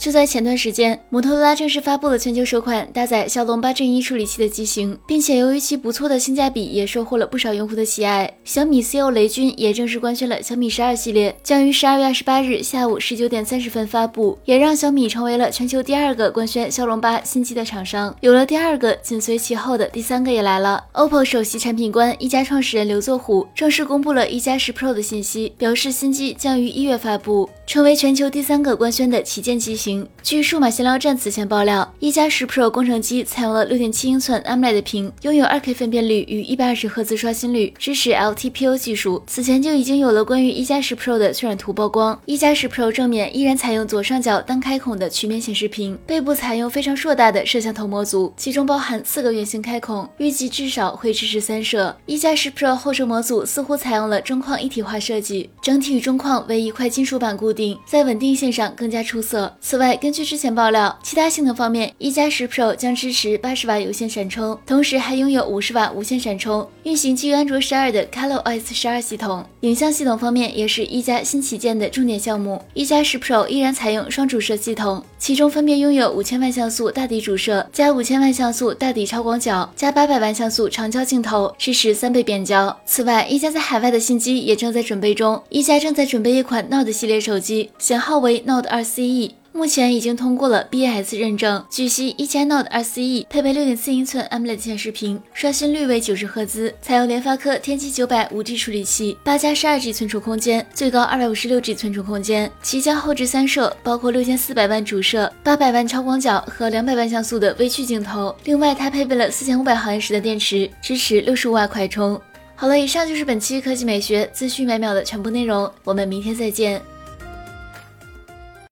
就在前段时间，摩托罗拉正式发布了全球首款搭载骁龙八 Gen 一处理器的机型，并且由于其不错的性价比，也收获了不少用户的喜爱。小米 CEO 雷军也正式官宣了小米十二系列将于十二月二十八日下午十九点三十分发布，也让小米成为了全球第二个官宣骁龙八新机的厂商。有了第二个，紧随其后的第三个也来了。OPPO 首席产品官一加创始人刘作虎正式公布了一加十 Pro 的信息，表示新机将于一月发布，成为全球第三个官宣的旗舰机型。据数码闲聊站此前爆料，一加十 Pro 工程机采用了六点七英寸 AMOLED 屏，拥有二 K 分辨率与一百二十赫兹刷新率，支持 LTPO 技术。此前就已经有了关于一加十 Pro 的渲染图曝光。一加十 Pro 正面依然采用左上角单开孔的曲面显示屏，背部采用非常硕大的摄像头模组，其中包含四个圆形开孔，预计至少会支持三摄。一加十 Pro 后摄模组似乎采用了中框一体化设计，整体与中框为一块金属板固定，在稳定性上更加出色。此外，外根据之前爆料，其他性能方面，一加十 Pro 将支持八十瓦有线闪充，同时还拥有五十瓦无线闪充，运行基于安卓十二的 ColorOS 十二系统。影像系统方面，也是一加新旗舰的重点项目。一加十 Pro 依然采用双主摄系统，其中分别拥有五千万像素大底主摄加五千万像素大底超广角加八百万像素长焦镜头，支持三倍变焦。此外，一加在海外的新机也正在准备中，一加正在准备一款 Note 系列手机，型号为 Note 二 CE。目前已经通过了 BAS 认证。据悉，一加 Note 2 CE 配备6.4英寸 AMOLED 显示屏，刷新率为九十赫兹，采用联发科天玑900 5G 处理器，八加十二 G 存储空间，最高二百五十六 G 存储空间。其将后置三摄，包括六千四百万主摄、八百万超广角和两百万像素的微距镜头。另外，它配备了四千五百毫安时的电池，支持六十五瓦快充。好了，以上就是本期科技美学资讯每秒的全部内容，我们明天再见。